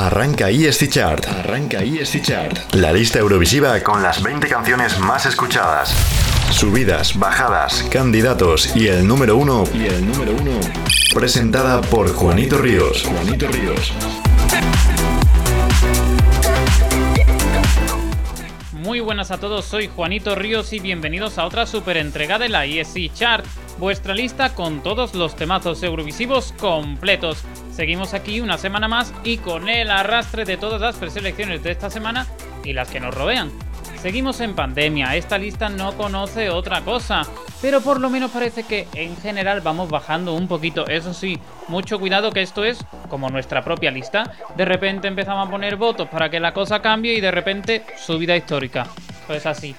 Arranca ESC Chart. Arranca ESC Chart. La lista Eurovisiva con las 20 canciones más escuchadas. Subidas, bajadas, candidatos y el número uno. Y el número uno. Presentada por Juanito Ríos. Juanito Ríos. Muy buenas a todos, soy Juanito Ríos y bienvenidos a otra super entrega de la ESC Chart, vuestra lista con todos los temazos eurovisivos completos. Seguimos aquí una semana más y con el arrastre de todas las preselecciones de esta semana y las que nos rodean. Seguimos en pandemia, esta lista no conoce otra cosa, pero por lo menos parece que en general vamos bajando un poquito. Eso sí, mucho cuidado que esto es como nuestra propia lista. De repente empezamos a poner votos para que la cosa cambie y de repente subida histórica. Pues así.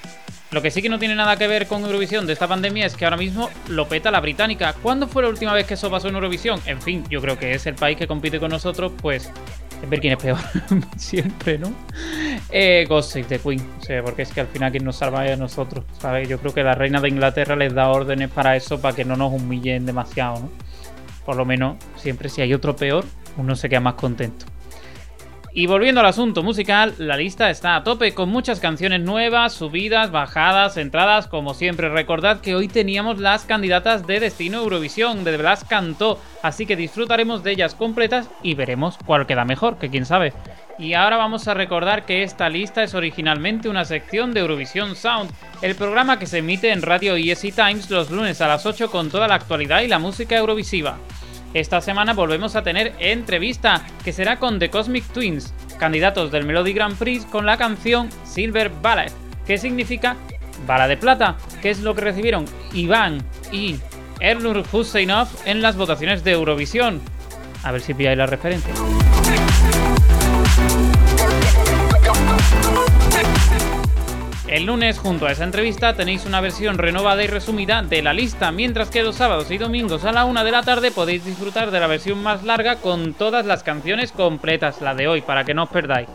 Lo que sí que no tiene nada que ver con Eurovisión de esta pandemia es que ahora mismo lo peta la británica. ¿Cuándo fue la última vez que eso pasó en Eurovisión? En fin, yo creo que es el país que compite con nosotros, pues ver quién es peor. Siempre, ¿no? Eh, Gossip de Queen. O sea, porque es que al final quien nos salva es a nosotros. ¿sabes? Yo creo que la reina de Inglaterra les da órdenes para eso, para que no nos humillen demasiado, ¿no? Por lo menos, siempre si hay otro peor, uno se queda más contento. Y volviendo al asunto musical, la lista está a tope con muchas canciones nuevas, subidas, bajadas, entradas, como siempre. Recordad que hoy teníamos las candidatas de Destino Eurovisión, de Blas Cantó, así que disfrutaremos de ellas completas y veremos cuál queda mejor, que quién sabe. Y ahora vamos a recordar que esta lista es originalmente una sección de Eurovisión Sound, el programa que se emite en Radio ESI Times los lunes a las 8 con toda la actualidad y la música eurovisiva. Esta semana volvemos a tener entrevista, que será con The Cosmic Twins, candidatos del Melody Grand Prix con la canción Silver Ballet, que significa bala de plata, que es lo que recibieron Iván y Ernur Husseinov en las votaciones de Eurovisión. A ver si pilláis la referencia. El lunes, junto a esa entrevista, tenéis una versión renovada y resumida de la lista, mientras que los sábados y domingos a la una de la tarde podéis disfrutar de la versión más larga con todas las canciones completas, la de hoy, para que no os perdáis.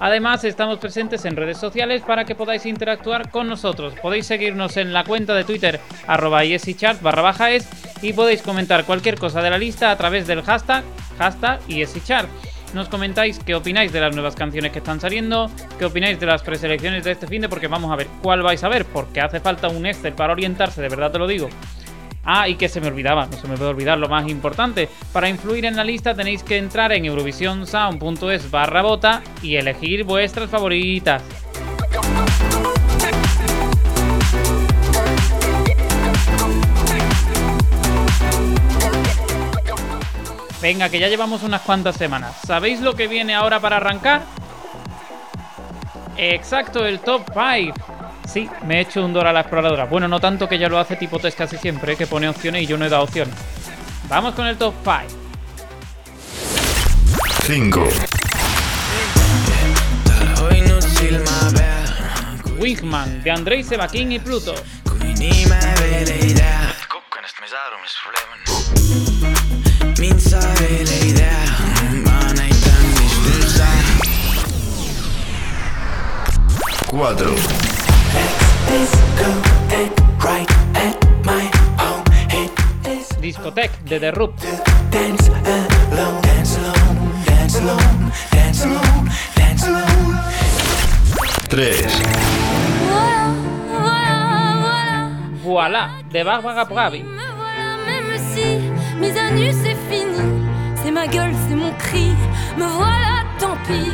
Además, estamos presentes en redes sociales para que podáis interactuar con nosotros. Podéis seguirnos en la cuenta de Twitter, arroba y podéis comentar cualquier cosa de la lista a través del hashtag, hashtag nos comentáis qué opináis de las nuevas canciones que están saliendo, qué opináis de las preselecciones de este fin de porque vamos a ver cuál vais a ver, porque hace falta un Excel para orientarse, de verdad te lo digo. Ah, y que se me olvidaba, no se me puede olvidar lo más importante. Para influir en la lista tenéis que entrar en eurovisionsound.es barra bota y elegir vuestras favoritas. Venga, que ya llevamos unas cuantas semanas. ¿Sabéis lo que viene ahora para arrancar? Exacto, el top 5. Sí, me he hecho un Dora a la exploradora. Bueno, no tanto que ya lo hace tipo test casi siempre, que pone opciones y yo no he dado opciones. Vamos con el top 5. 5. Wingman, de Andrei Sebaquín y Pluto. 4 Discotech de The Roop. 3 Voilà, de Barbara Pravi. Même ma gueule, c'est mon cri, me voilà, tant pis.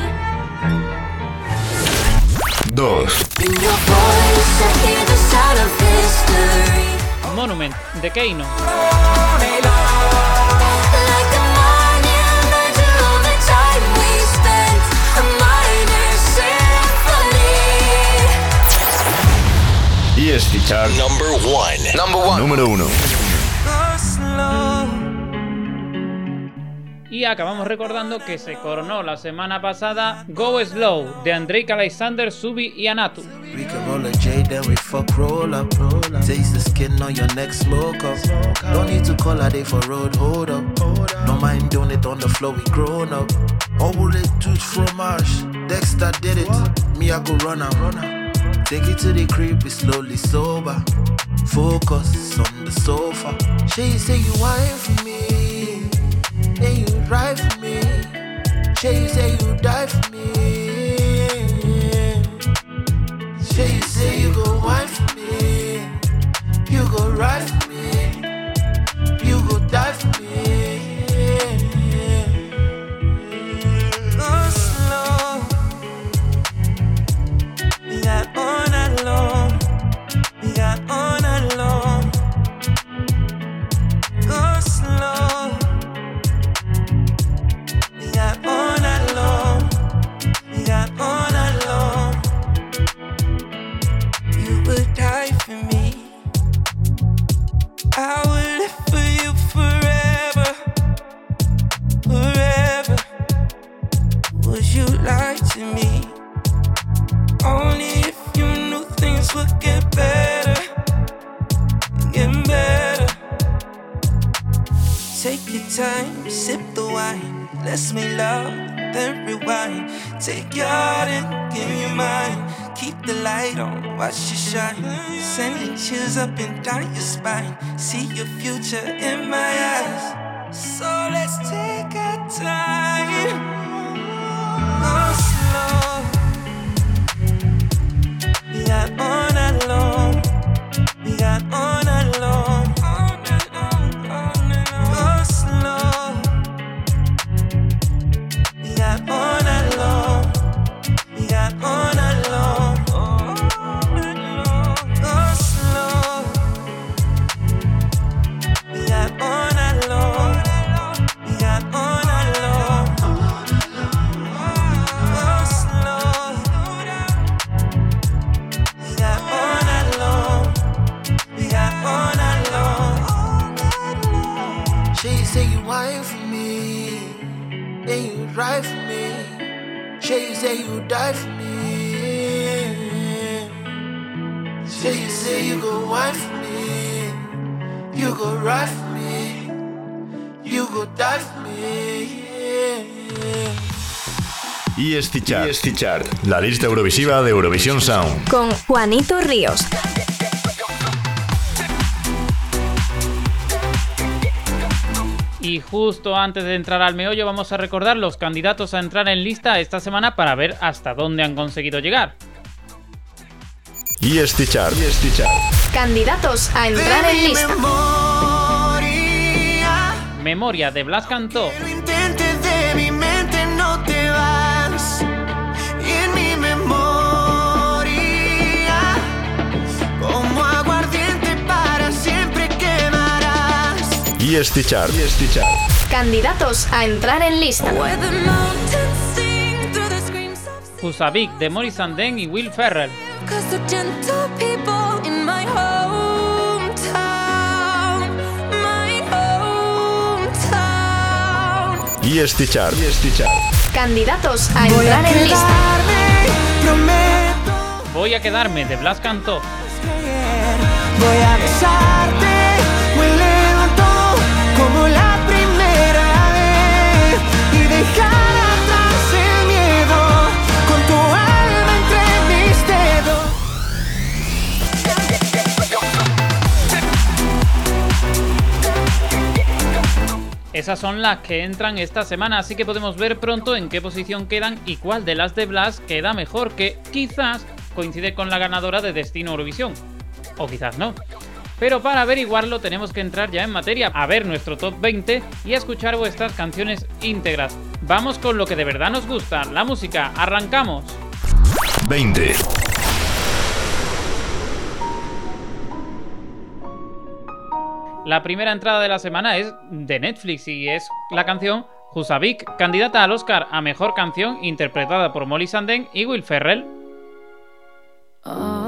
2 In your voice, I hear the sound of history. Monument de Keino. ESC Chart Number one. Number one. número 1. Y acabamos recordando que se coronó la semana pasada Go Slow de Andrei Alexander, Subi y Anatu. Take it to the slowly sober. Focus on the sofa. She say you me. Say you say you die for me. Say you say you go wife for me. You go ride for me. Your future in my Chart. EST Chart. La lista Eurovisiva de Eurovisión Sound. Con Juanito Ríos. Y justo antes de entrar al meollo vamos a recordar los candidatos a entrar en lista esta semana para ver hasta dónde han conseguido llegar. EST Chart. EST Chart. Candidatos a entrar en lista. Memoria de Blas Cantó. EST Chart. EST Chart. Candidatos a entrar en lista. Husavik de Morris Anden y Will Ferrell. EST Chart. Candidatos a entrar en lista. prometo Voy a quedarme de Blas Cantó. Voy a besarte, Esas son las que entran esta semana, así que podemos ver pronto en qué posición quedan y cuál de las de Blas queda mejor, que quizás coincide con la ganadora de Destino Eurovisión. O quizás no. Pero para averiguarlo tenemos que entrar ya en materia, a ver nuestro top 20 y a escuchar vuestras canciones íntegras. Vamos con lo que de verdad nos gusta, la música. ¡Arrancamos! 20. La primera entrada de la semana es de Netflix y es la canción Husavik, candidata al Oscar a Mejor Canción interpretada por Molly Sanden y Will Ferrell. All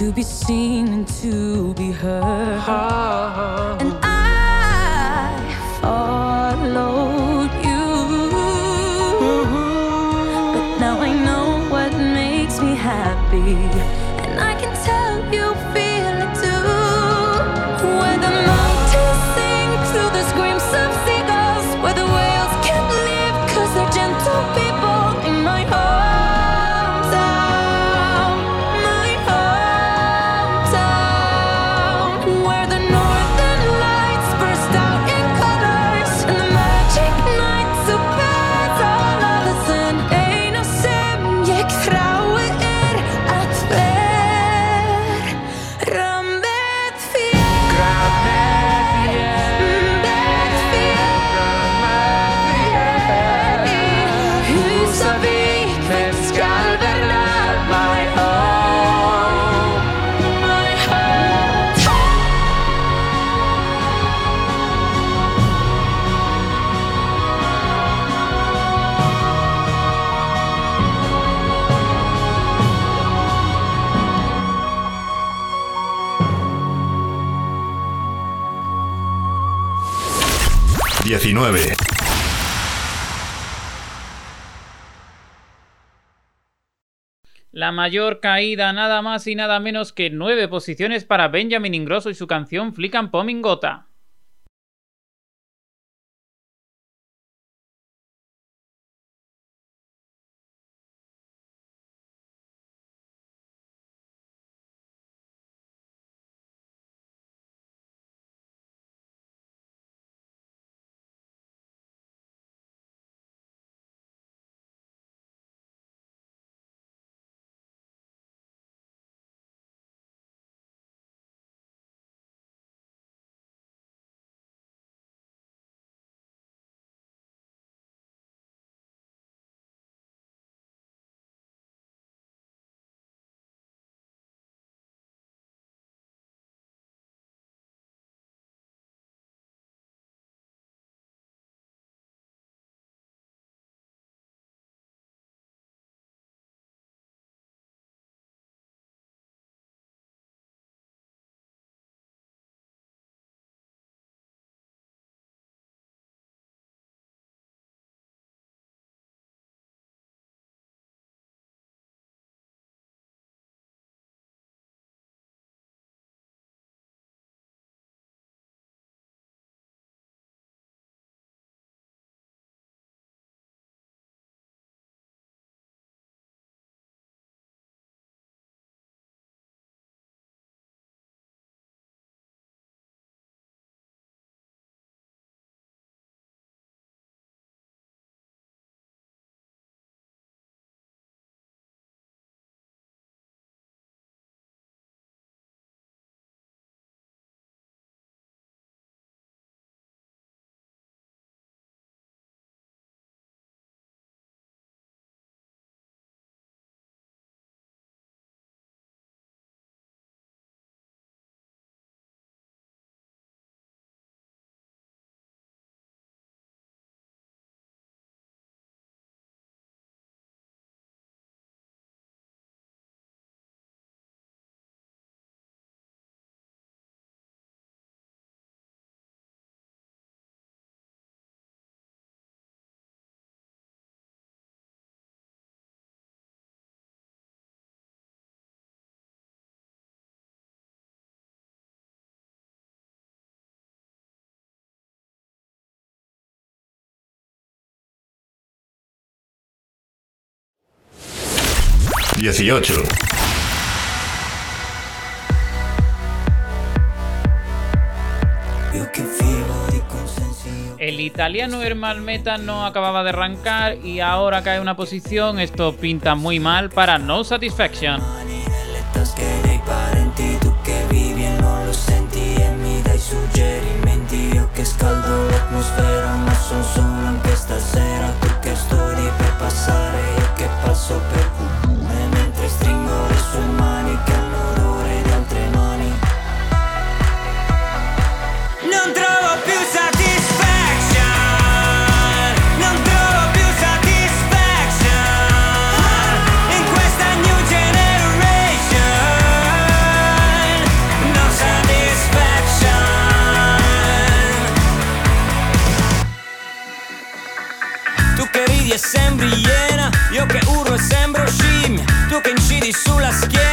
to be seen and to be heard. Mayor caída, nada más y nada menos que nueve posiciones para Benjamin Ingrosso y su canción Flick Pomingota. 18. El italiano Herman Meta no acababa de arrancar y ahora cae una posición. Esto pinta muy mal para No Satisfaction. E sembri iena Io che urlo e sembro scimmia Tu che incidi sulla schiena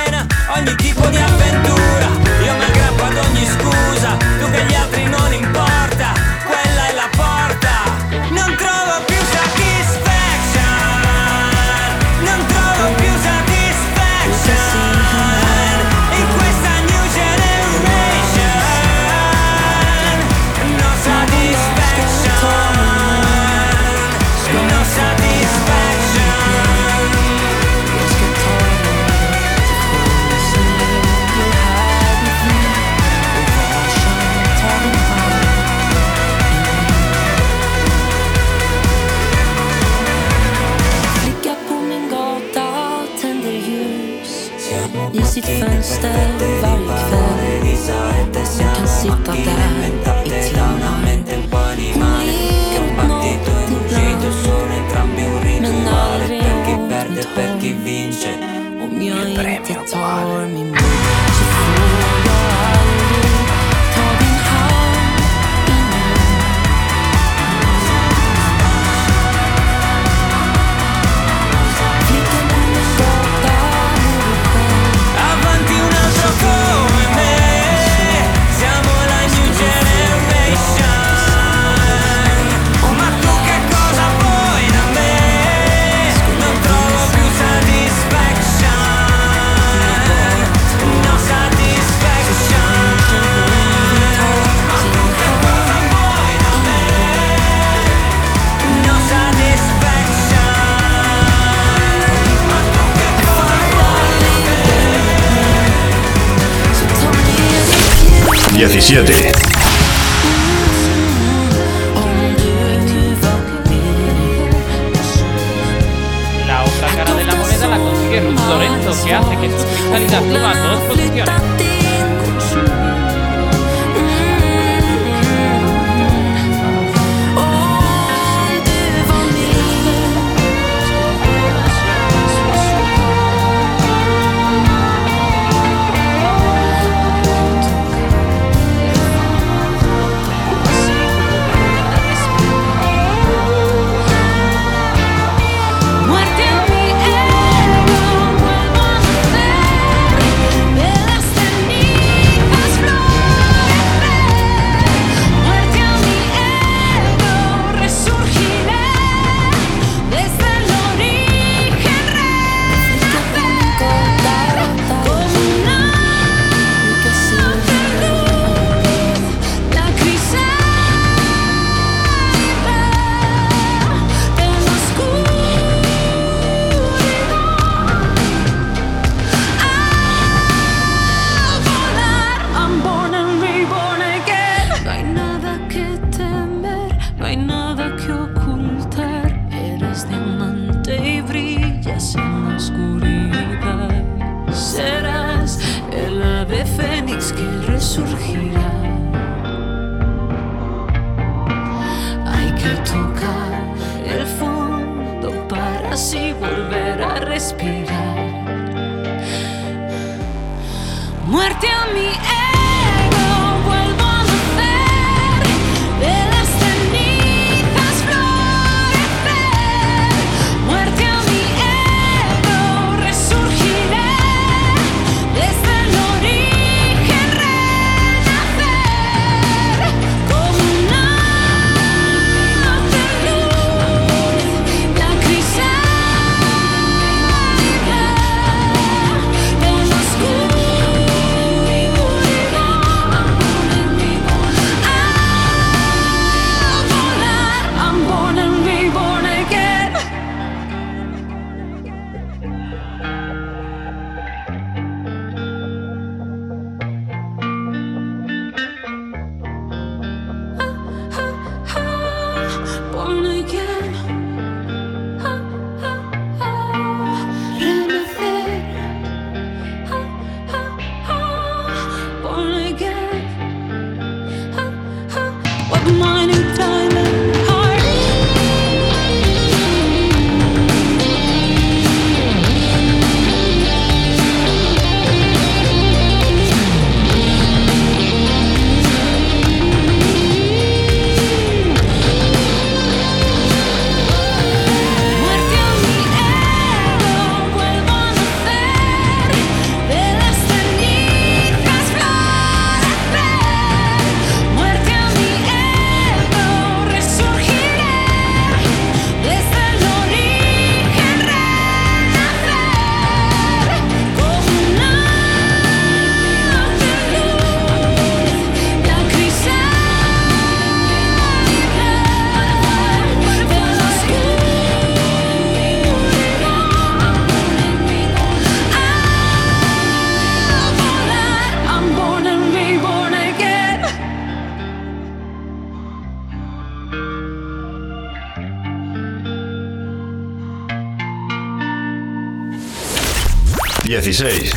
16.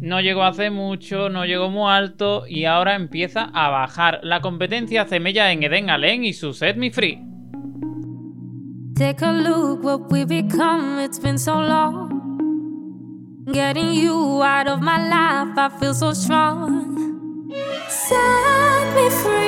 No llegó hace mucho, no llegó muy alto y ahora empieza a bajar. La competencia hace mella en Eden Allen y su Set Me Free. Take a look what we become, it's been so long. Getting you out of my life, I feel so strong. Set me free.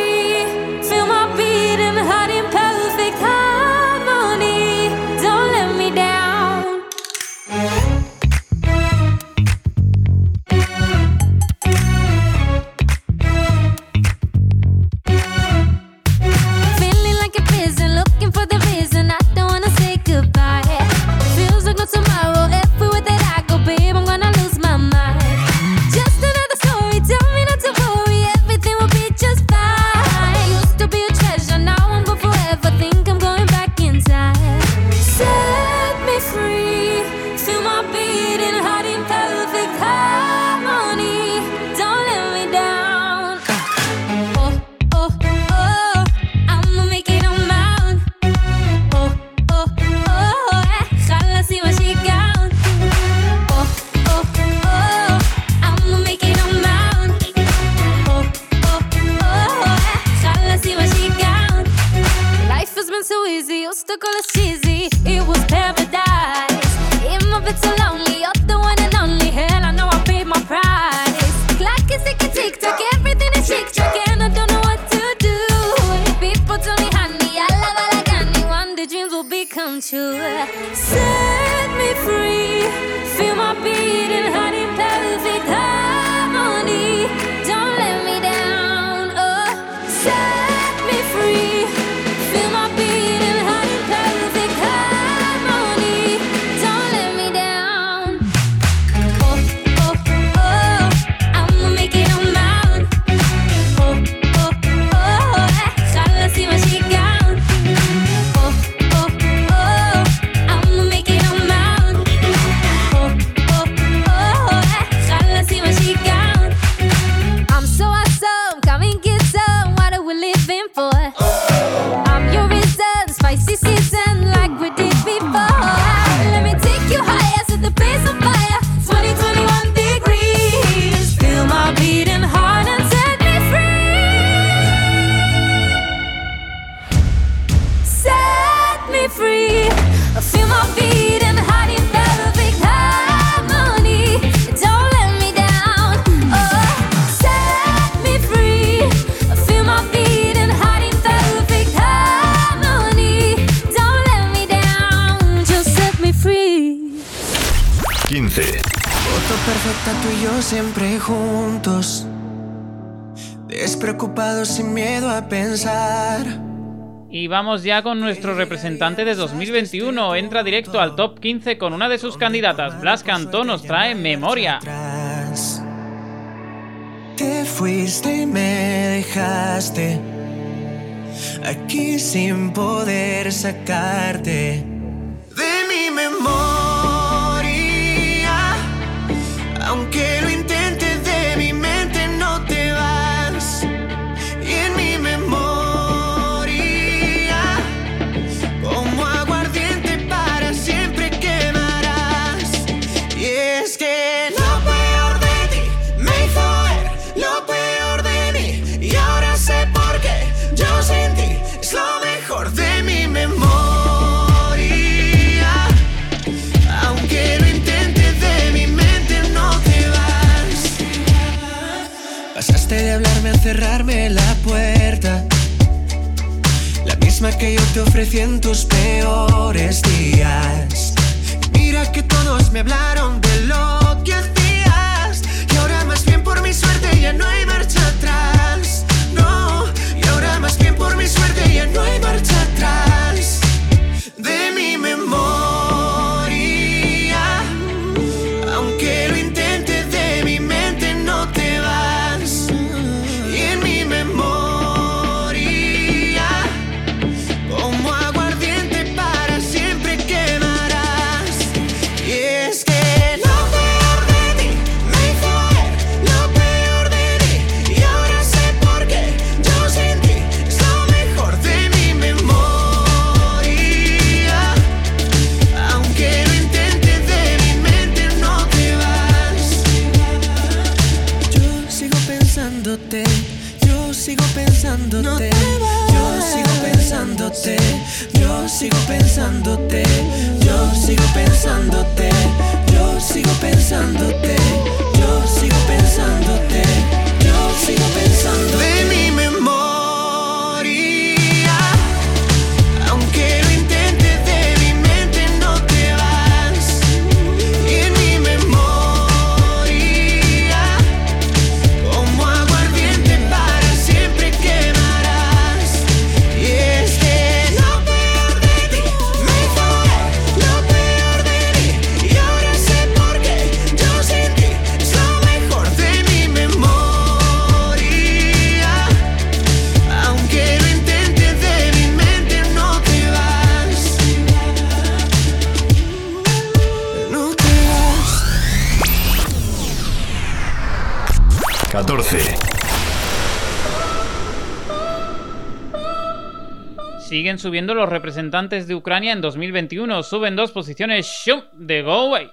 sin miedo a pensar. Y vamos ya con nuestro representante de 2021. Este Entra directo al top 15 con una de sus candidatas. Blas Cantó nos trae Memoria. Te fuiste y me dejaste aquí sin poder sacarte. que yo te ofrecí en tus peores días. Mira que todos me hablaron de lo que pensándote, yo sigo pensándote. subiendo los representantes de Ucrania en 2021. Suben dos posiciones ¡shum! de go away.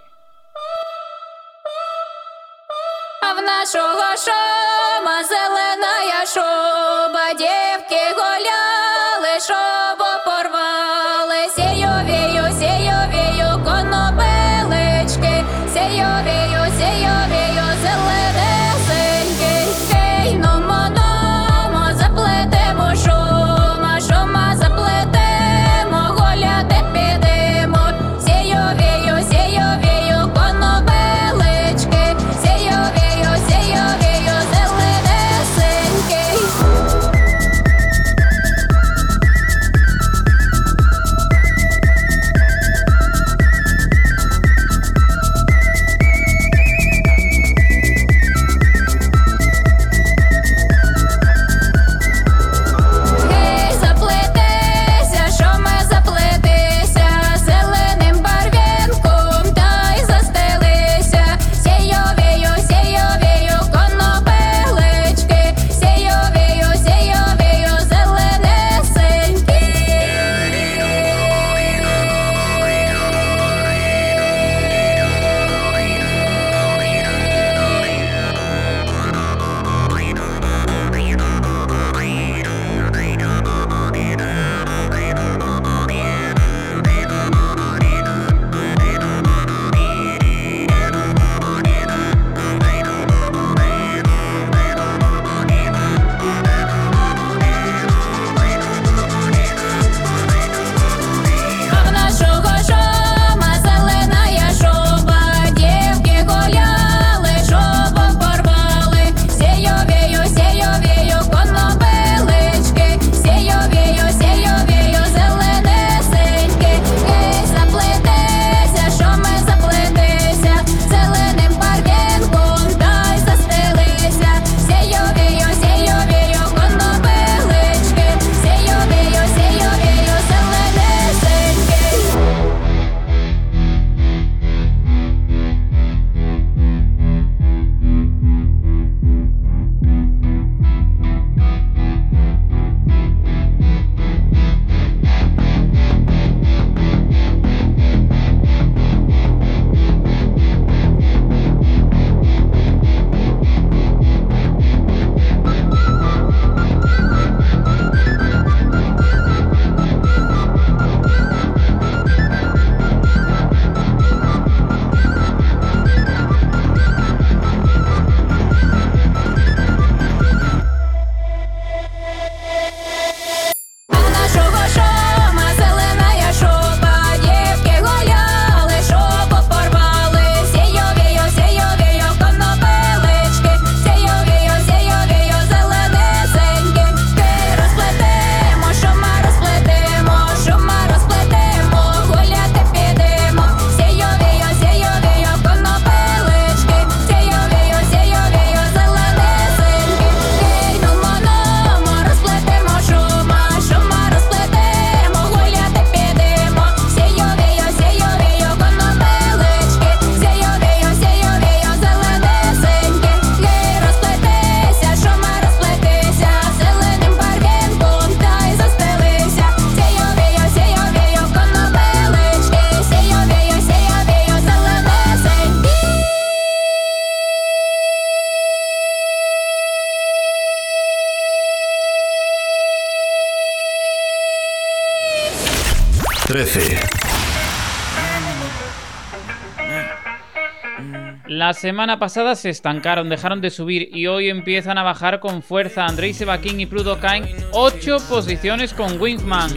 Semana pasada se estancaron, dejaron de subir y hoy empiezan a bajar con fuerza. Andrei Sebakin y Pluto caen 8 posiciones con Wingman.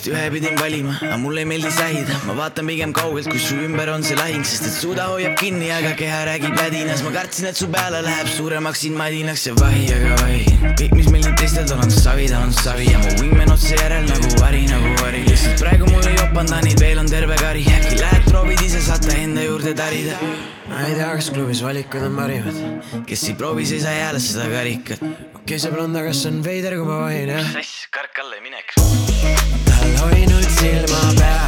Neist ühe pidin valima aga mulle ei meeldi sähida ma vaatan pigem kaugelt kui su ümber on see lahing sest et suda hoiab kinni aga keha räägib vädinas ma kartsin et su peale läheb suuremaks siin madinaks see vahi aga vahi. Kõik mis meil nüüd teistel tal on savi ta on savi. Ja mu wingman otse järel nagu vari nagu vari. Lihtsalt praegu mul ei opanda neid veel on terve kari. Äkki lähed proovid ise saate enda juurde tärida ma ei tea kas klubis valikud on parimad. Kes ei proovi see ei saa jälle seda karikat. Okei okay, see blond aga see on veider kui ma vahin jah? Sass kark alla ei mineks høj nu til mig, bær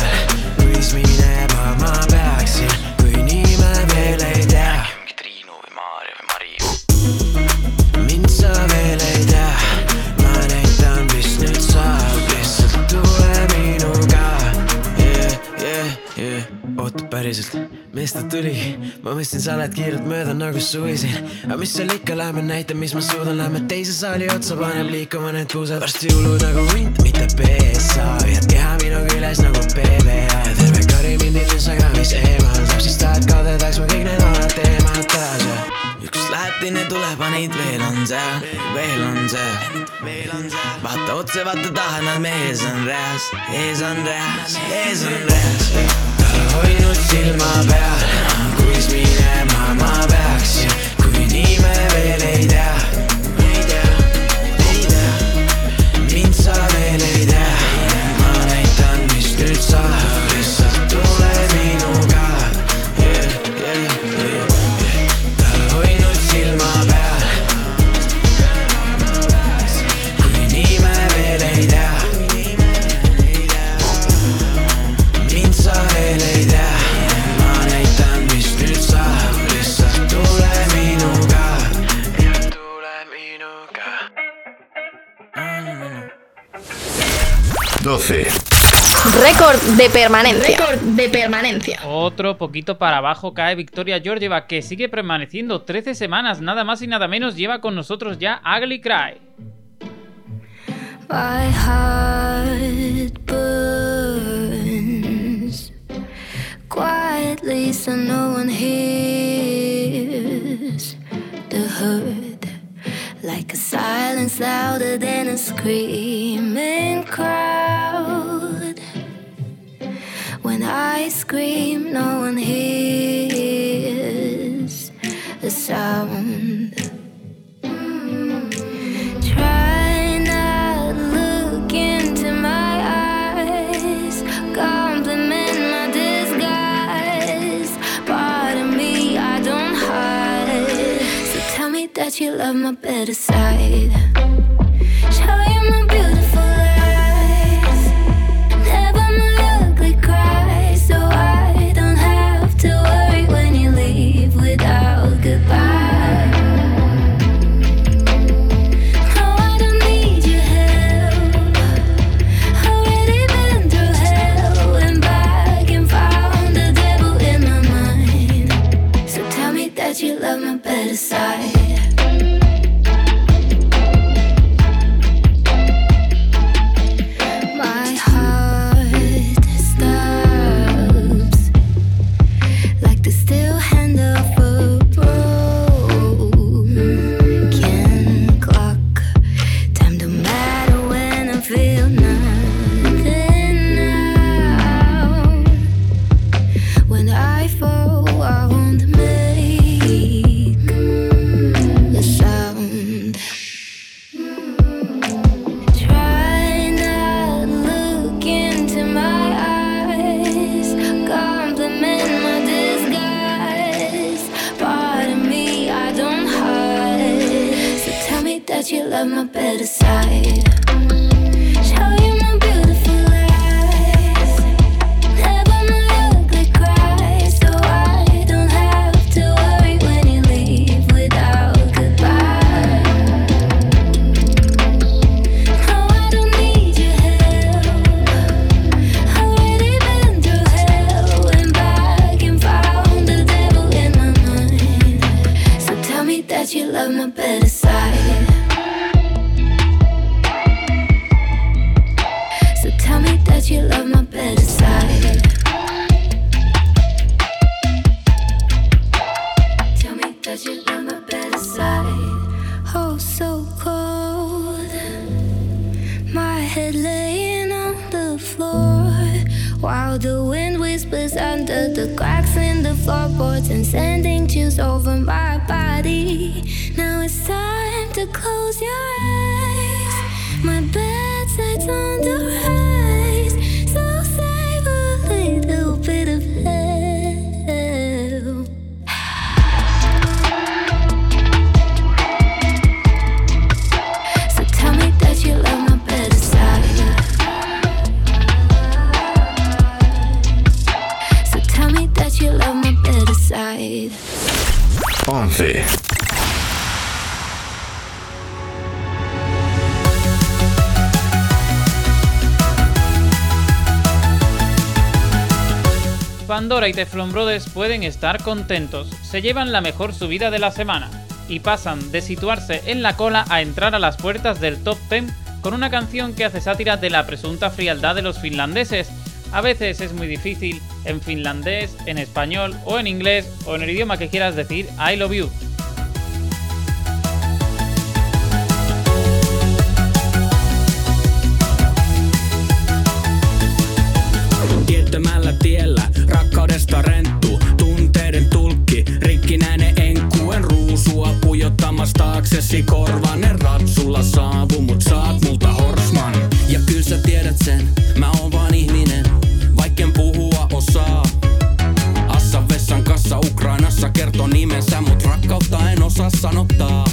päriselt. Mis ta tuli. Ma mõtlesin sa lähed kiirelt mööda nagu suvisin. Aga mis seal ikka lähme näita mis ma suudan. Lähme teise saali otsa paneb liikuma need puusad. Varsti hullud nagu hunt mitte PSA hoiad keha minu küljes nagu ja terve kari mind Instagramis eemaldab siis tahad kadedaks ma kõik need vanad teemad taas. Ja üks läheb teine tuleb aga neid veel on seal. Veel on seal. Vaata otse vaata taha nad mees on reas ees on reas ees on reas hoidnud silma peal kuis minema ma peaksin kui nii me veel ei tea ei tea ei tea. Mind sa veel ei tea. Ma näitan mis nüüd saab 12. Récord de permanencia. Récord de permanencia. Otro poquito para abajo cae Victoria Georgieva, que sigue permaneciendo 13 semanas, nada más y nada menos, lleva con nosotros ya Ugly Cry. My heart burns quietly so no one hears the hurt. Like a silence louder than a screaming crowd. When I scream, no one hears the sound. That you love my better side. Show you my 11. Pandora y Teflon Brothers pueden estar contentos, se llevan la mejor subida de la semana y pasan de situarse en la cola a entrar a las puertas del top 10 con una canción que hace sátira de la presunta frialdad de los finlandeses. A veces es muy difícil en finlandés, en español o en inglés o en el idioma que quieras decir I love you. Tiellä tulkki, Pujottamassa taaksesi korvanen ratsulla saavu Mut saat multa horsman Ja kyl sä tiedät sen, osaa sanottaa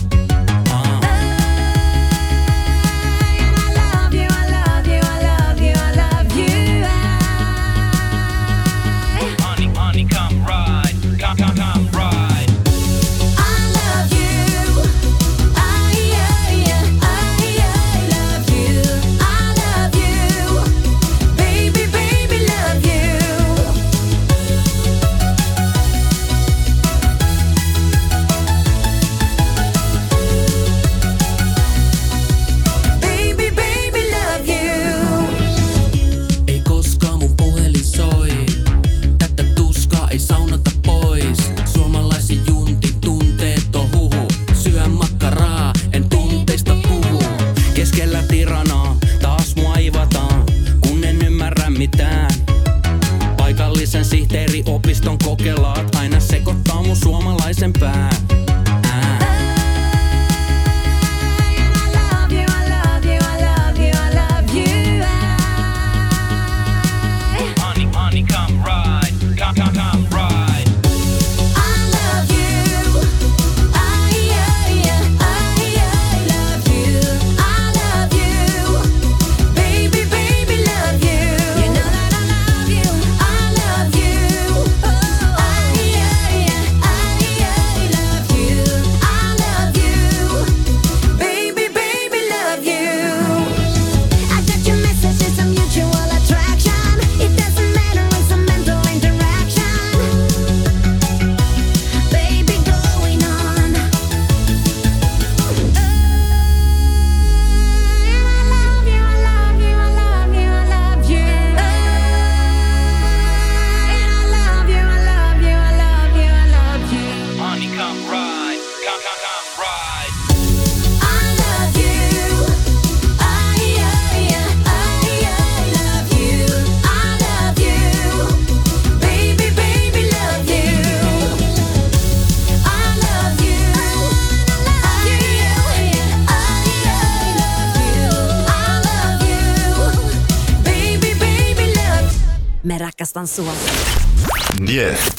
Sua. 10.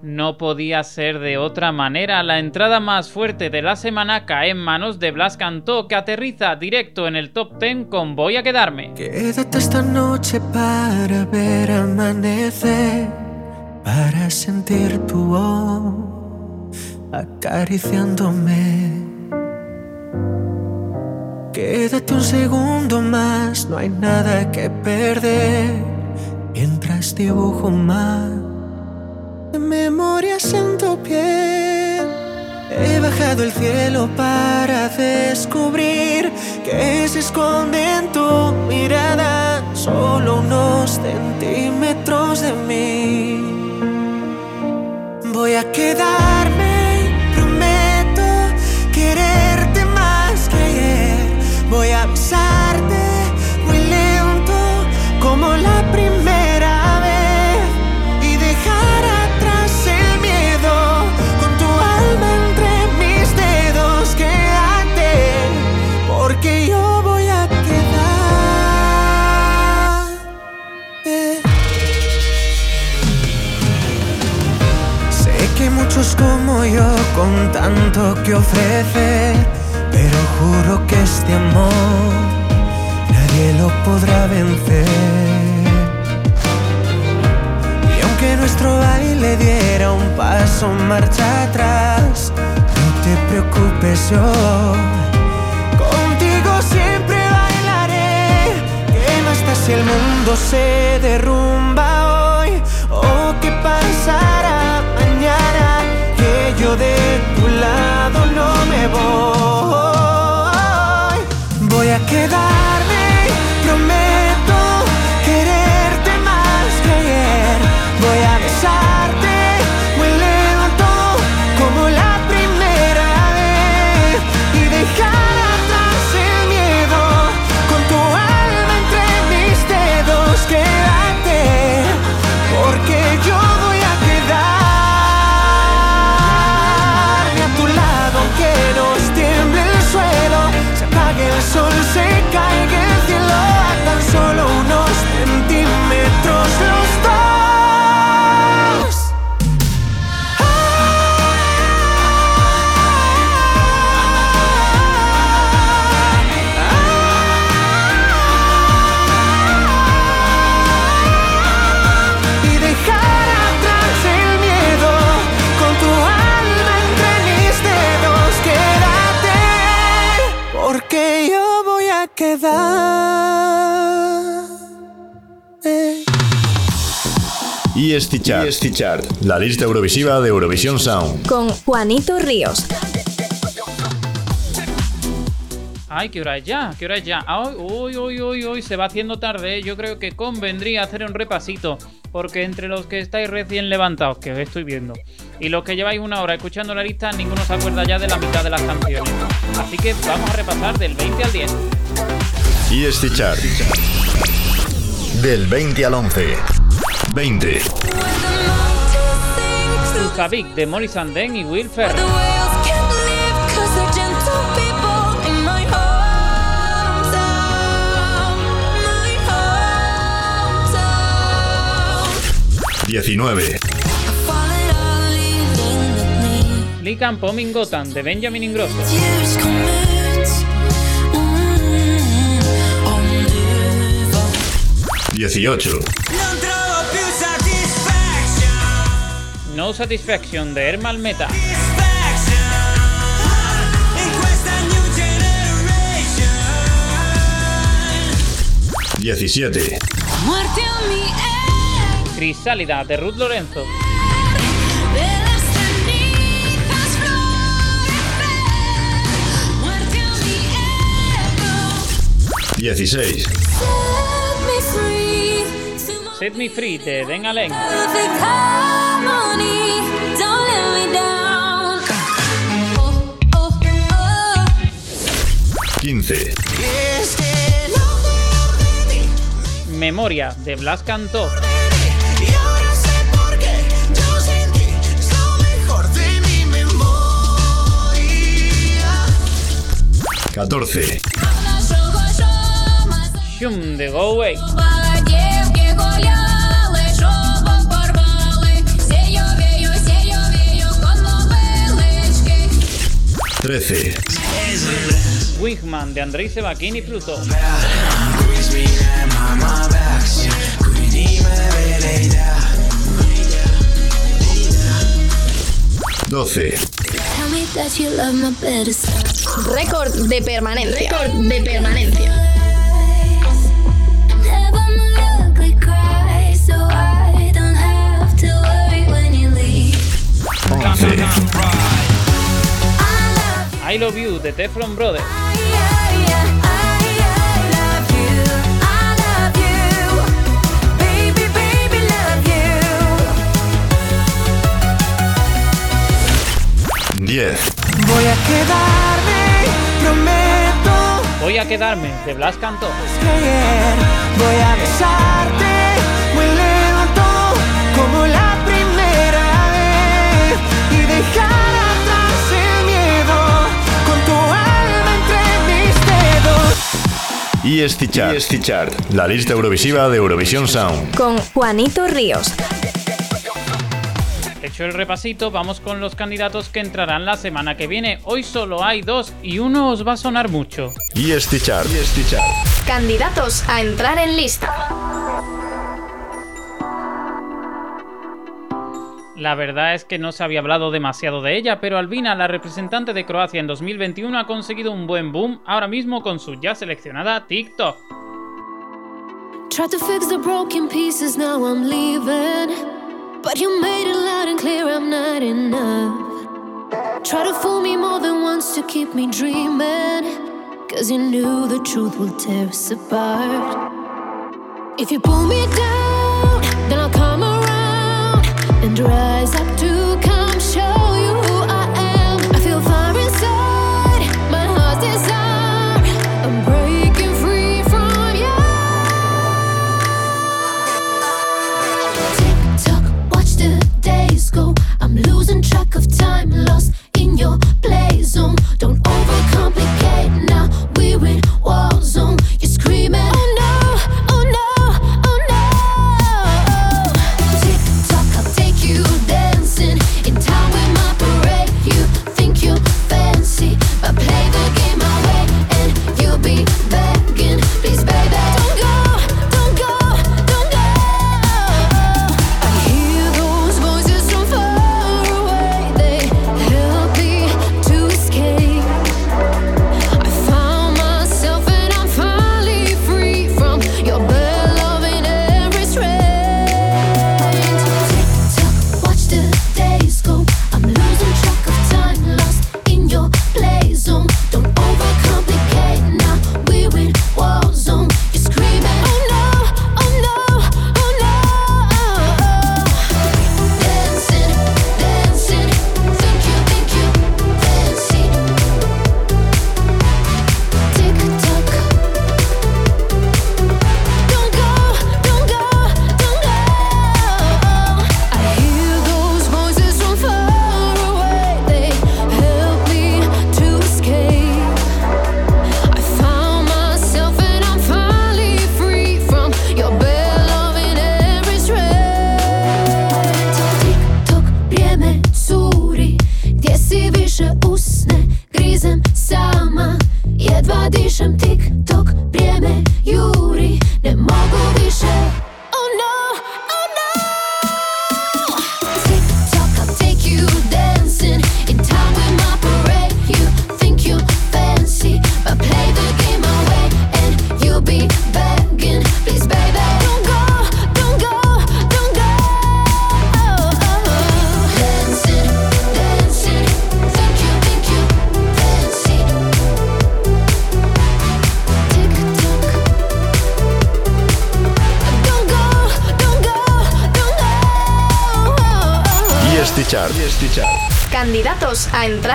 No podía ser de otra manera. La entrada más fuerte de la semana cae en manos de Blas Cantó, que aterriza directo en el top 10 con Voy a quedarme. Quédate esta noche para ver amanecer, para sentir tu voz acariciándome. Quédate un segundo más, no hay nada que perder. Mientras dibujo más de memorias en tu piel. He bajado el cielo para descubrir que se esconde en tu mirada solo unos centímetros de mí. Voy a quedarme, con tanto que ofrecer, pero juro que este amor nadie lo podrá vencer. Y aunque nuestro baile diera un paso marcha atrás, no te preocupes yo. Contigo siempre bailaré. ¿Qué más da si el mundo se derrumba de tu lado no me voy. Voy a quedarme, EST Chart. EST Chart. La lista Eurovisiva de Eurovisión Sound. Con Juanito Ríos. Ay, ¿qué hora es ya? ¿Qué hora es ya? Ay, Hoy, hoy, hoy, hoy se va haciendo tarde. ¿eh? Yo creo que convendría hacer un repasito. Porque entre los que estáis recién levantados, que os estoy viendo, y los que lleváis una hora escuchando la lista, ninguno se acuerda ya de la mitad de las canciones. Así que vamos a repasar del 20 al 10. EST Chart. Del 20 al 11. 20. Susavik de Molly Sanden y Will Ferrell. Cause they're gentle people in my hometown. My hometown. 19. Falling out, leaving with me. Likan Pomin Gotham de Benjamin Ingrosso. Years No Satisfaction de Hermal Meta. in questa new generation 17. muerte a mi Crisálida de Ruth Lorenzo. de Set Me Free de Den Allen. Perfect harmony. Don't let me down. 15. Y es que no me olvidé, Memoria de Blas Cantó. 14. Shum de Go Away. 13. Wingman de Andrei Sebaquín y Pluto. Doce. Tell me that you love my better self. Récord de permanencia. Récord de permanencia. I Love You de Teflon Brothers. I, I, I, I love you. I love you. Baby, baby, love you. 10. Voy a quedarme, prometo Voy a quedarme de Blas Cantó. creer. Voy a besarte EST Chart. EST Chart. La lista Eurovisiva de Eurovisión Sound. Con Juanito Ríos. Hecho el repasito, vamos con los candidatos que entrarán la semana que viene. Hoy solo hay dos y uno os va a sonar mucho. Y este chart. Y este chart. Candidatos a entrar en lista. La verdad es que no se había hablado demasiado de ella, pero Albina, la representante de Croacia en 2021, ha conseguido un buen boom ahora mismo con su ya seleccionada TikTok. Tried to fix the broken pieces, now I'm leaving. But you made it loud and clear I'm not enough. Try to fool me more than once to keep me dreaming. Cause you knew the truth will tear us apart. If you pull me down, then I'll come around and rise up to come show you who I am. I feel fire inside, my heart's desire. I'm breaking free from you. Tick tock, watch the days go. I'm losing track of time, lost in your play zone. Don't Candidatos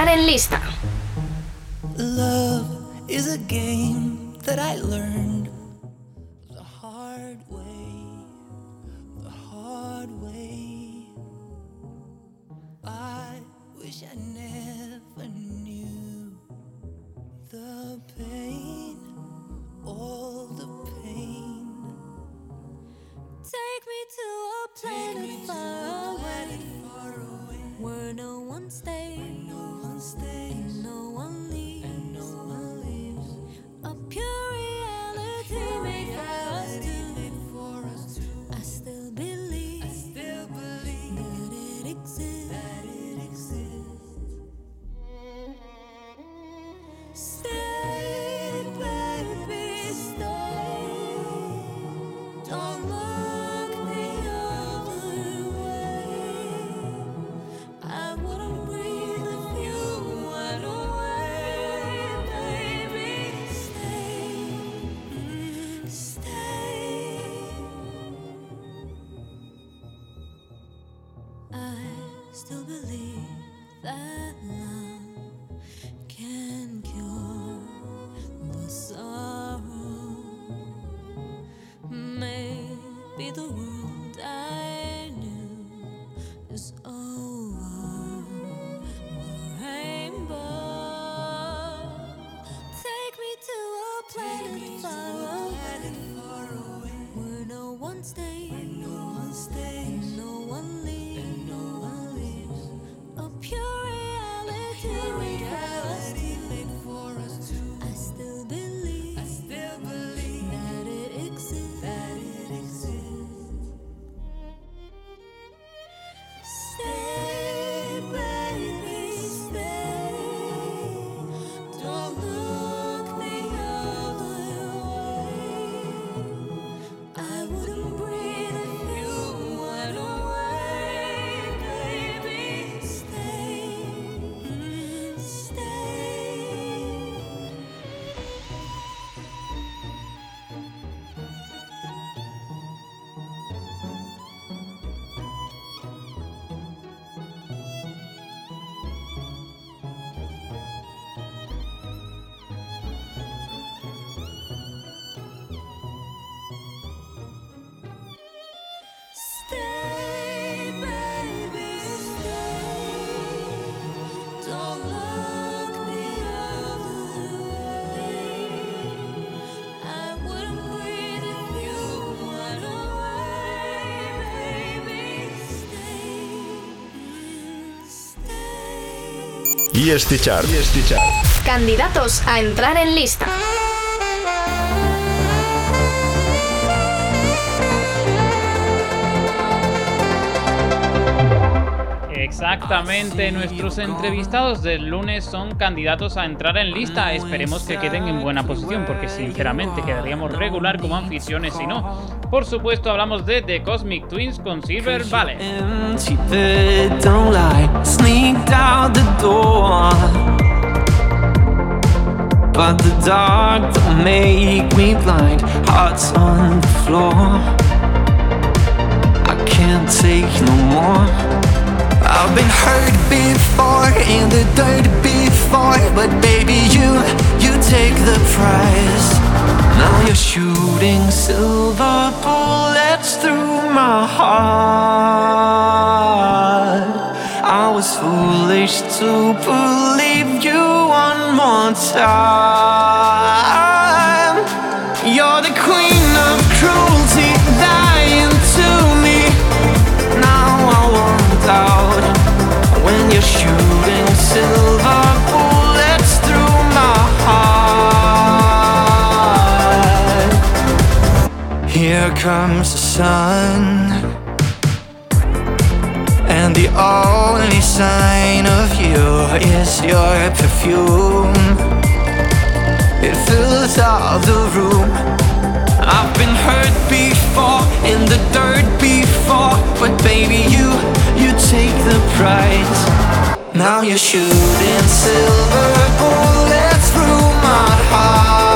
still believe Stay, EST Chart. EST Chart. Candidatos a entrar en lista. Exactamente, nuestros entrevistados del lunes son candidatos a entrar en lista. Esperemos que queden en buena posición, porque sinceramente quedaríamos regular como anfitriones si no. Por supuesto, hablamos de The Cosmic Twins con Silver Valley. But the dark don't make me blind. Hearts on the floor. I can't take no more. I've been hurt before, in the dirt before. But baby, you, you take the prize. Now you're shooting silver bullets through my heart. I was foolish to believe you one more time. You're the queen of cruelty, Here comes the sun. And the only sign of you is your perfume. It fills all the room. I've been hurt before, in the dirt before. But baby, you, you take the prize. Now you're shooting silver bullets through my heart.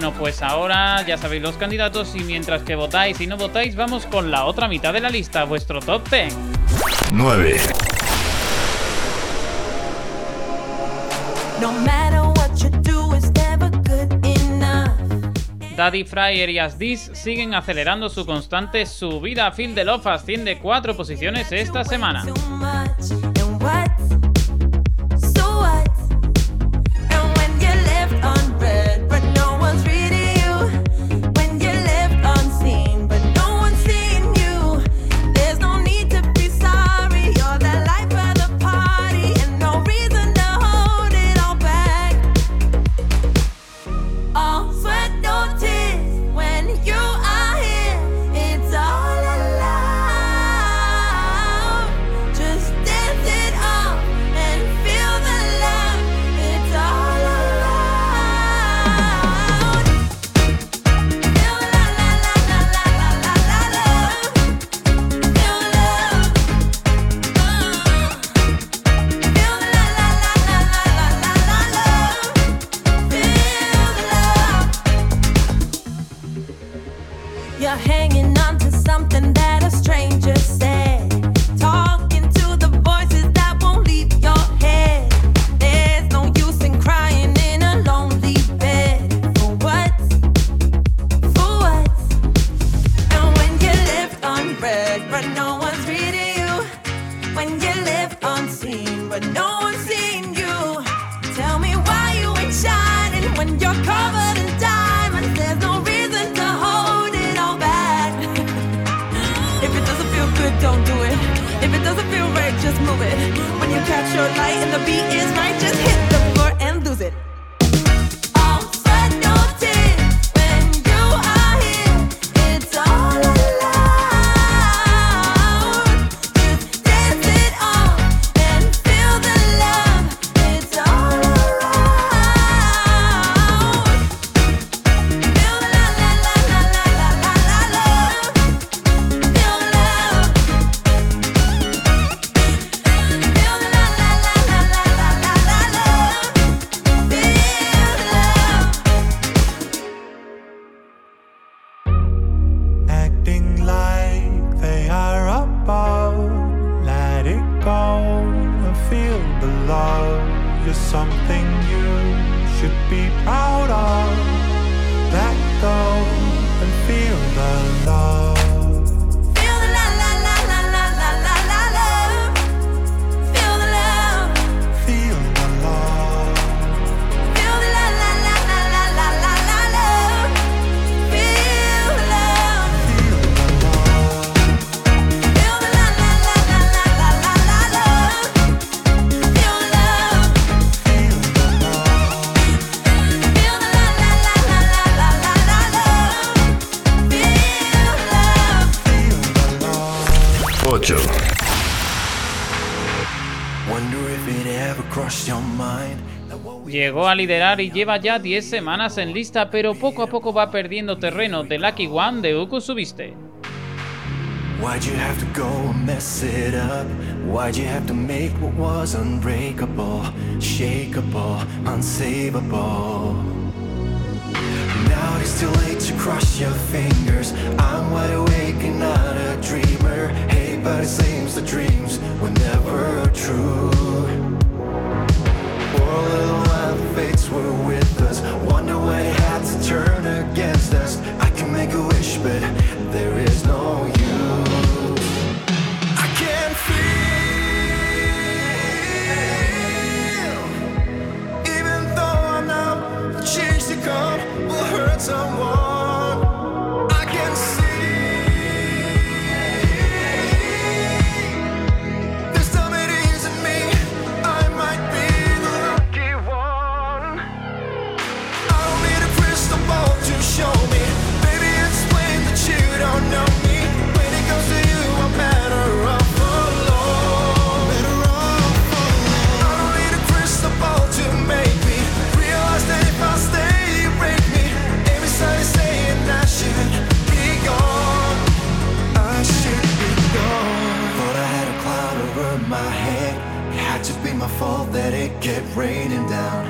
Bueno, pues ahora ya sabéis los candidatos y mientras que votáis y no votáis, vamos con la otra mitad de la lista, vuestro top 10. 9. No matter what you do, it's never good enough. Daddy Fryer y Asdis siguen acelerando su constante subida. Phil de Love asciende cuatro posiciones esta semana. is something you should be proud of. Let go and feel the llegó a liderar y lleva ya 10 semanas en lista, pero poco a poco va perdiendo terreno de Lucky One de Uku Subiste. Why'd you have to go and mess it up? Why'd you have to make what was unbreakable, shakeable, unsavable? Now it's too late to cross your fingers. I'm wide awake and not a dreamer. Hey, but it seems the dreams were never true. The fates were with us. Wonder why it had to turn against us. I can make a wish but there is no use. I can feel. Even though I'm not The change to come Will hurt someone. fault that it kept raining down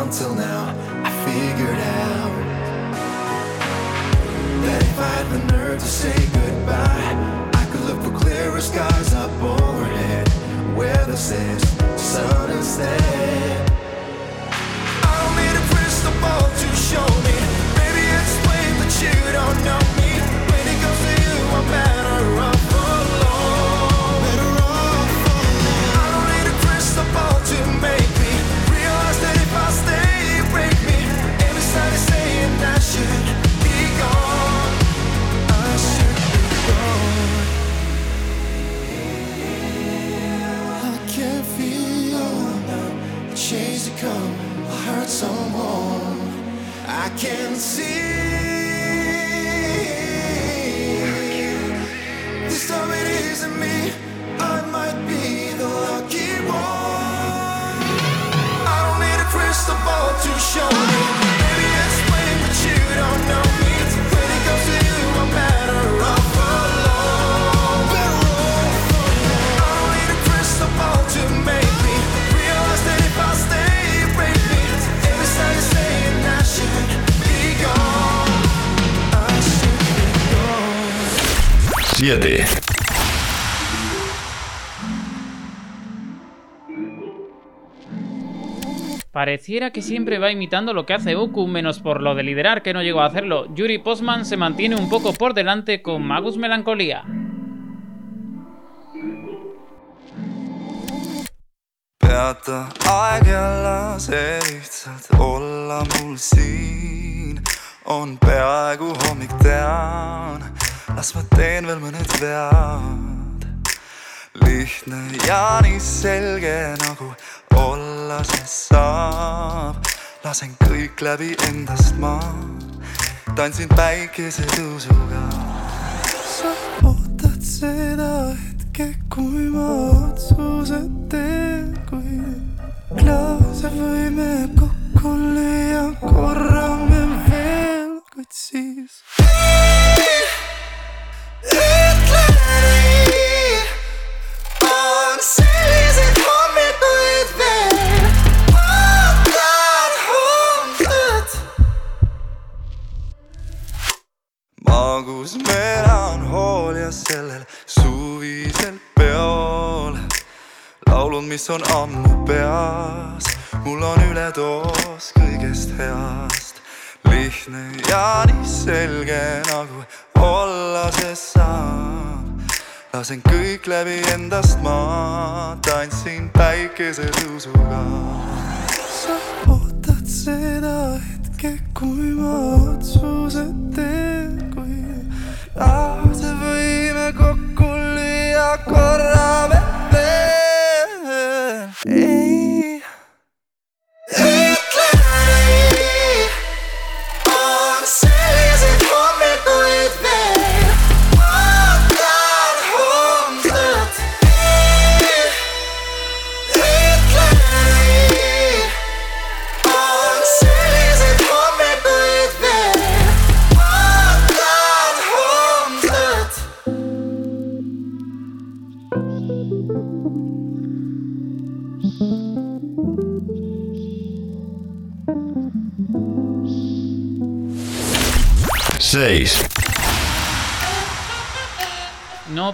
until now. I figured out that if I had the nerve to say goodbye I could look for clearer skies up overhead where the says sun instead. I don't need a crystal ball to show me. Maybe it's plain that you don't know. Pareciera que siempre va imitando lo que hace Goku, menos por lo de liderar que no llegó a hacerlo. Yuri Postman se mantiene un poco por delante con Magus Melancolía. Olla see saab, lasen kõik läbi endast ma tantsin päikesetõusuga. sa ootad seda hetke, kui ma otsuse teen, kui klaase võime kokku lüüa korra me veel, kuid siis. Magus melanhoolia sellel suvisel peol. laulud, mis on ammu peas, mul on üledoos kõigest heast. lihtne ja nii selge nagu olla see saab. lasen kõik läbi endast ma tantsin päikesetõusuga. sa ootad seda hetke, kui ma otsuse teen, kui lahti võime kokku lüüa ei.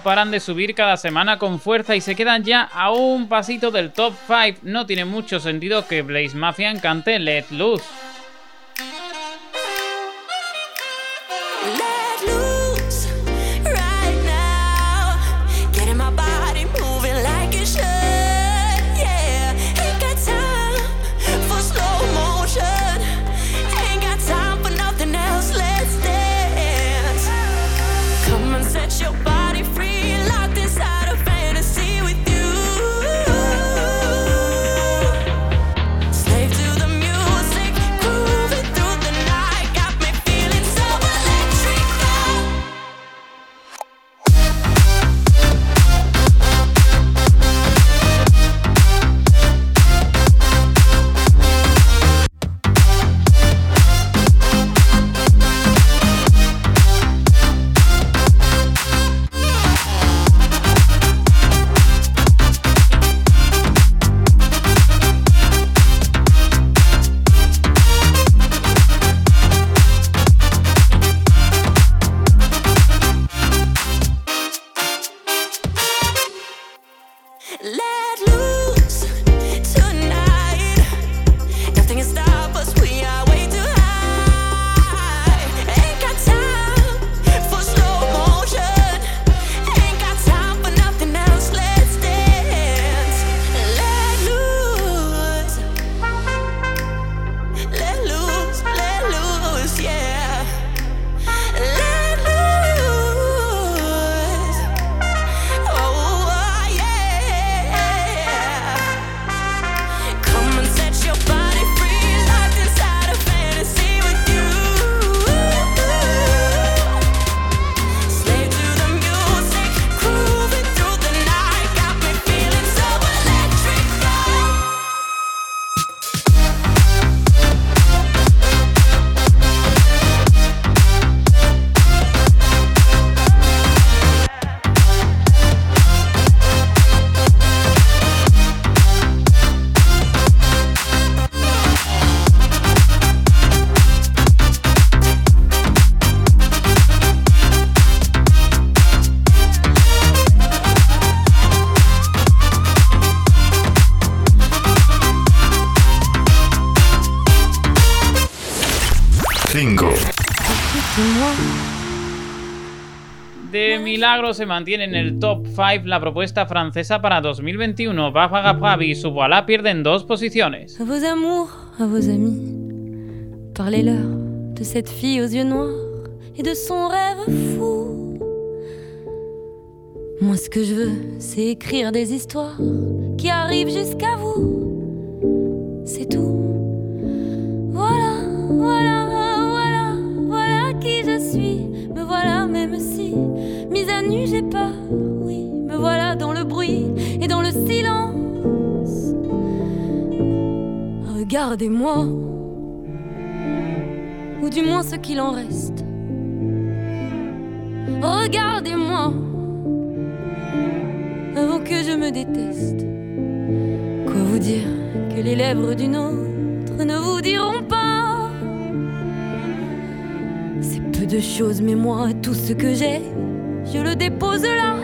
Paran de subir cada semana con fuerza y se quedan ya a un pasito del top 5. No tiene mucho sentido que Blaze Mafia cante Let Loose. Milagro se mantiene en el top 5 la propuesta francesa para 2021. Barbara Pravi y su Voilà pierden dos posiciones. À vos amours, à vos amis, parlez-leur de cette fille aux yeux noirs et de son rêve fou. Moi, ce que je veux, c'est écrire des histoires qui arrivent jusqu'à vous. C'est tout. Voilà, voilà, voilà, voilà qui je suis. Me voilà, même si, mise à nu, j'ai peur. Oui, me voilà dans le bruit et dans le silence. Regardez-moi, ou du moins ce qu'il en reste. Regardez-moi, avant que je me déteste. Quoi vous dire que les lèvres d'une autre ne vous diront pas? C'est peu de choses, mais moi, tout ce que j'ai, je le dépose là.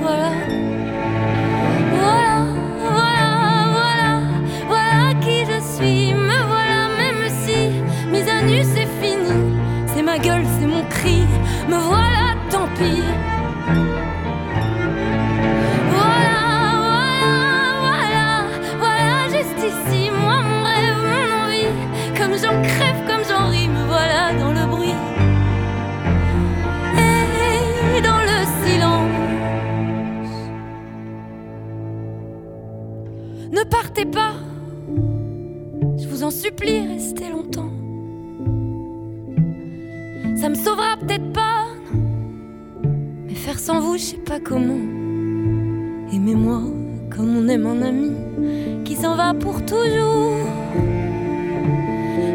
Voilà. Voilà, voilà, voilà, voilà qui je suis. Me voilà, même si mise à nu c'est fini. C'est ma gueule, c'est mon cri. Me voilà, tant pis. En supplie, restez longtemps. Ça me sauvera peut-être pas. Mais faire sans vous, je sais pas comment. Aimez-moi comme on aime un ami qui s'en va pour toujours.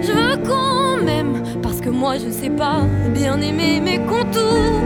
Je veux qu'on m'aime parce que moi je sais pas bien aimer mes contours.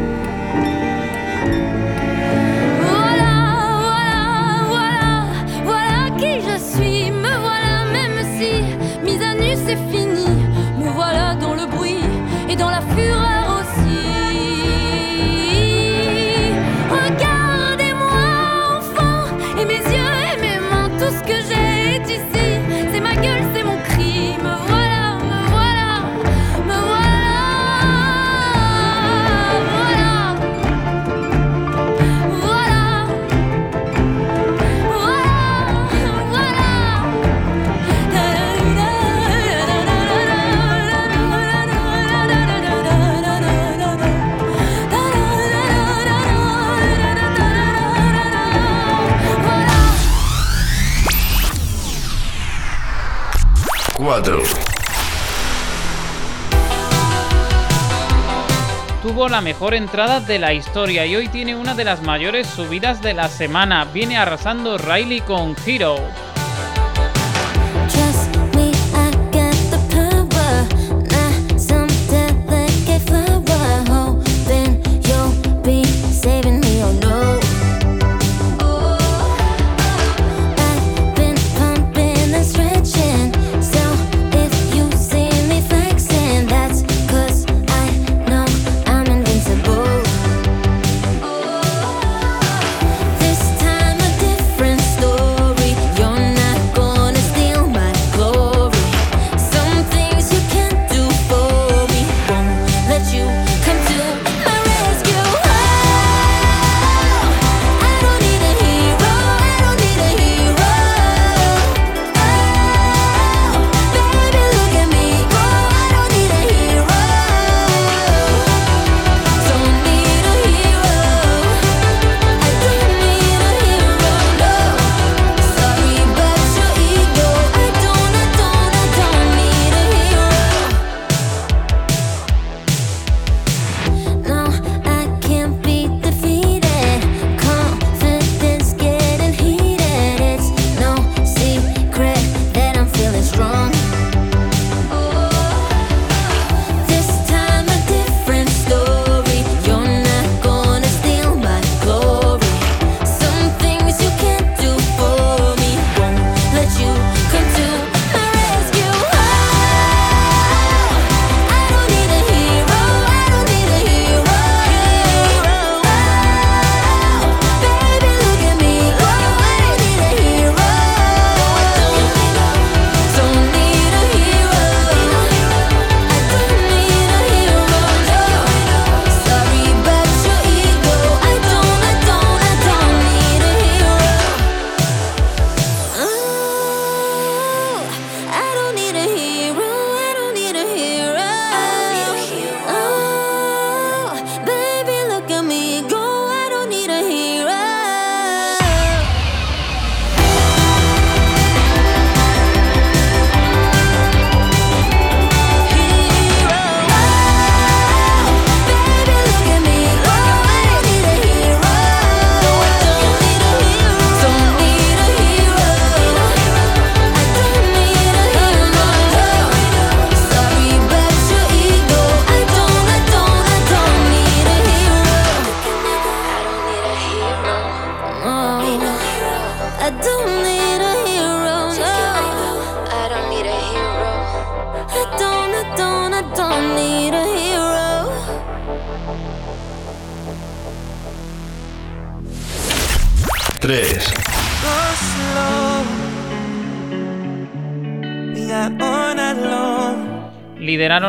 Mejor entrada de la historia y hoy tiene una de las mayores subidas de la semana. Viene arrasando Riley con Hero.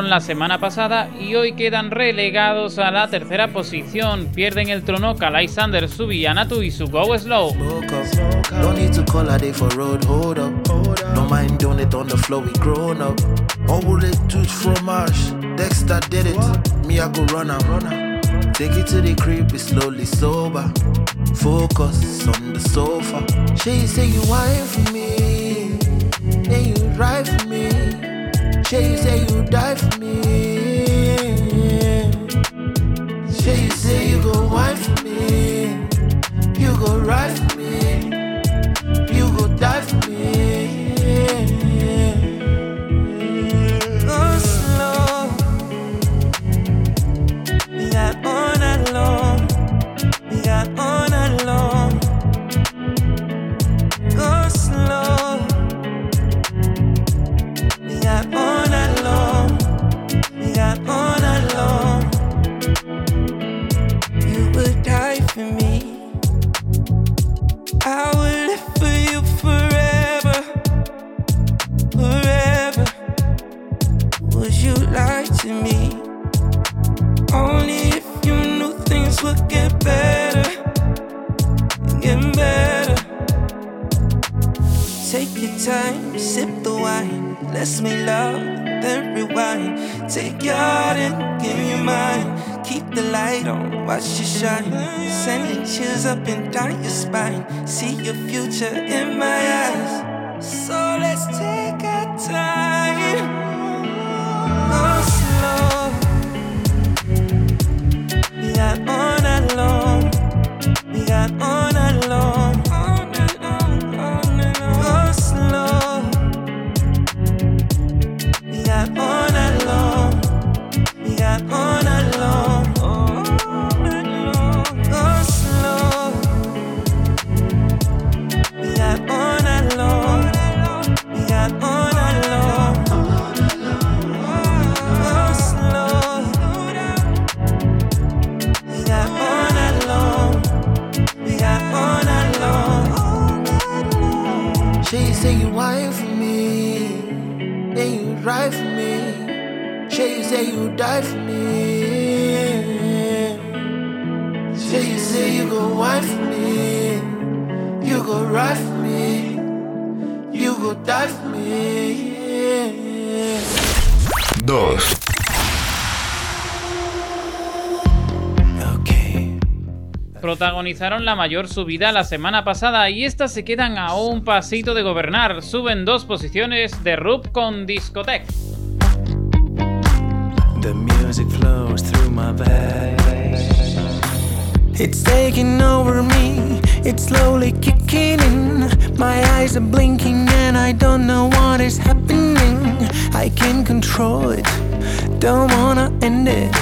La semana pasada y hoy quedan relegados a la tercera posición. Pierden el trono Kalai Sanders, su Villanatu y su Go Slow. Take it to the crib, be slowly sober. Focus on the sofa. She say you wine for me. She say you die for me. Time, sip the wine. Let's make love, then rewind. Take your heart and give me mine. Keep the light on, watch it shine. Sending chills up and down your spine. See your future in my eyes. So let's take our time. Oh, Go slow. We got night long. We got all night die for me. She say you go wine for me, you go ride for me, you go die for me. 2. Protagonizaron la mayor subida la semana pasada y estas se quedan a un pasito de gobernar. Suben dos posiciones de Rub con Discotech. The music flows through my veins. It's taking over me, it's slowly kicking in. My eyes are blinking and I don't know what is happening. I can't control it, don't wanna end it.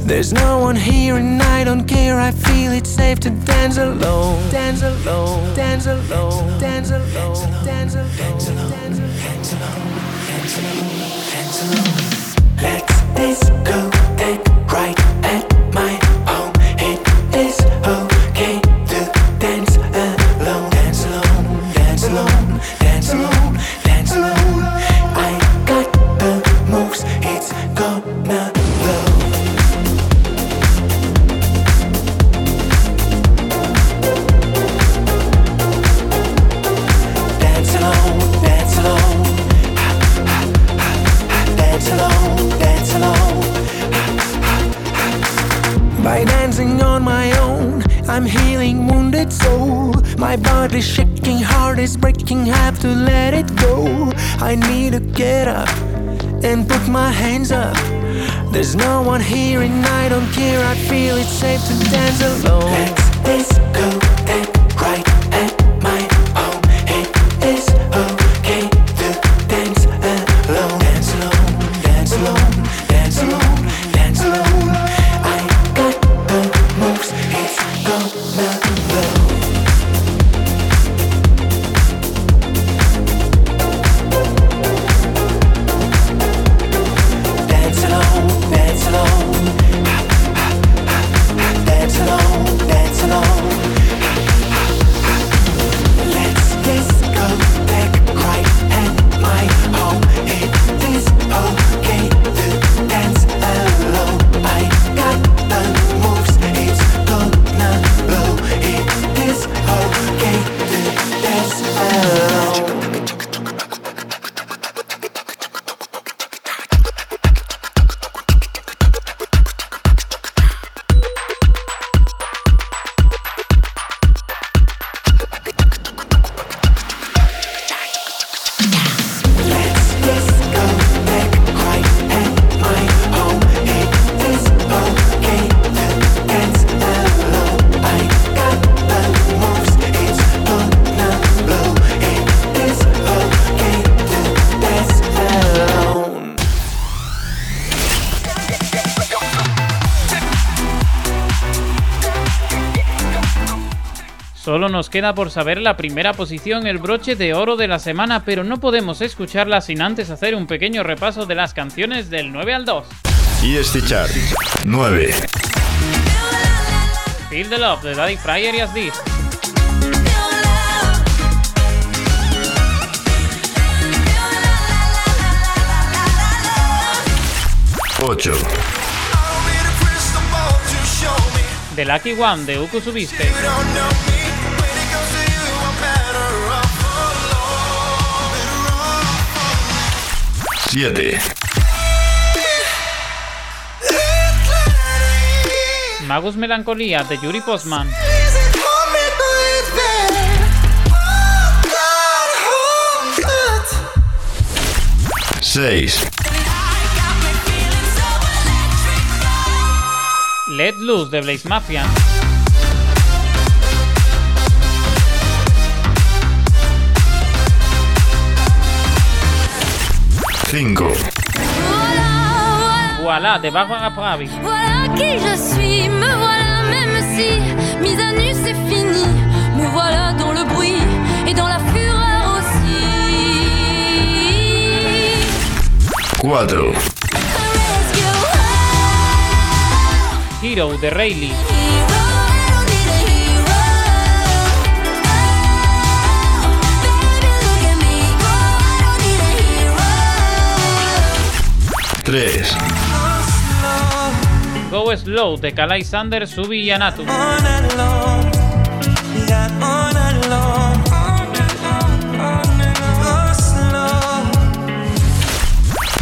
There's no one here and I don't care. I feel it's safe to dance alone. Dance alone, dance alone, dance alone, dance alone, dance alone, days go. I'm healing wounded soul. My body's shaking, heart is breaking, have to let it go. I need to get up and put my hands up. There's no one here and I don't care. I feel it's safe to dance alone. Let's disco right queda por saber la primera posición, el broche de oro de la semana, pero no podemos escucharla sin antes hacer un pequeño repaso de las canciones del 9 al 2. ESC Chart 9. Feel the Love de Daddy Fryer y Asdi. 8. The Lucky One de Uku Subiste. 7. Magus Melancolía de Yuri Postman. 6. Let Loose de Blaze Mafia. 5. Voilà de Barbara Pravi. Voilà qui je suis, me voilà même si mise à nu c'est fini. Me voilà dans le bruit et dans la fureur aussi. 4. Hero de Rayleigh. Tres. Go Slow de Kalai Sander, Subi y Anatu.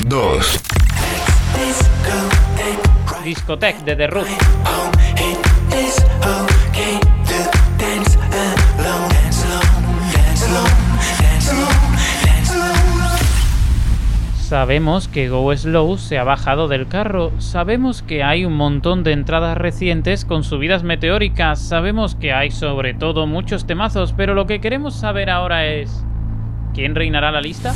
Dos. Discotech de The Root. Sabemos que Go Slow se ha bajado del carro, sabemos que hay un montón de entradas recientes con subidas meteóricas, sabemos que hay sobre todo muchos temazos, pero lo que queremos saber ahora es... ¿Quién reinará la lista?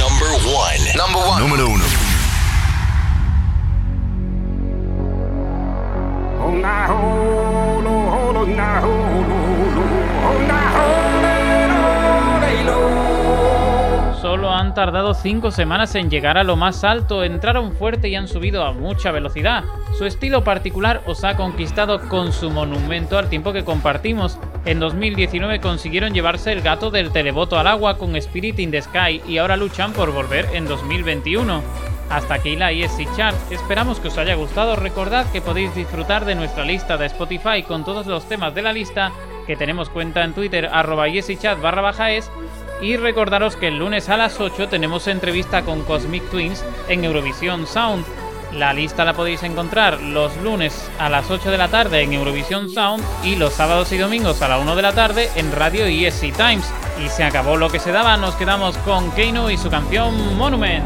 Number one. Number one. número 1. Solo han tardado 5 semanas en llegar a lo más alto, entraron fuerte y han subido a mucha velocidad. Su estilo particular os ha conquistado con su monumento al tiempo que compartimos. En 2019 consiguieron llevarse el gato del televoto al agua con Spirit in the Sky y ahora luchan por volver en 2021. Hasta aquí la ESC Chart, esperamos que os haya gustado, recordad que podéis disfrutar de nuestra lista de Spotify con todos los temas de la lista, que tenemos cuenta en Twitter arroba ESCChat barra baja es, y recordaros que el lunes a las 8 tenemos entrevista con Cosmic Twins en Eurovisión Sound. La lista la podéis encontrar los lunes a las 8 de la tarde en Eurovisión Sound y los sábados y domingos a la 1 de la tarde en Radio ESC Times. Y se acabó lo que se daba, nos quedamos con Keino y su canción Monument.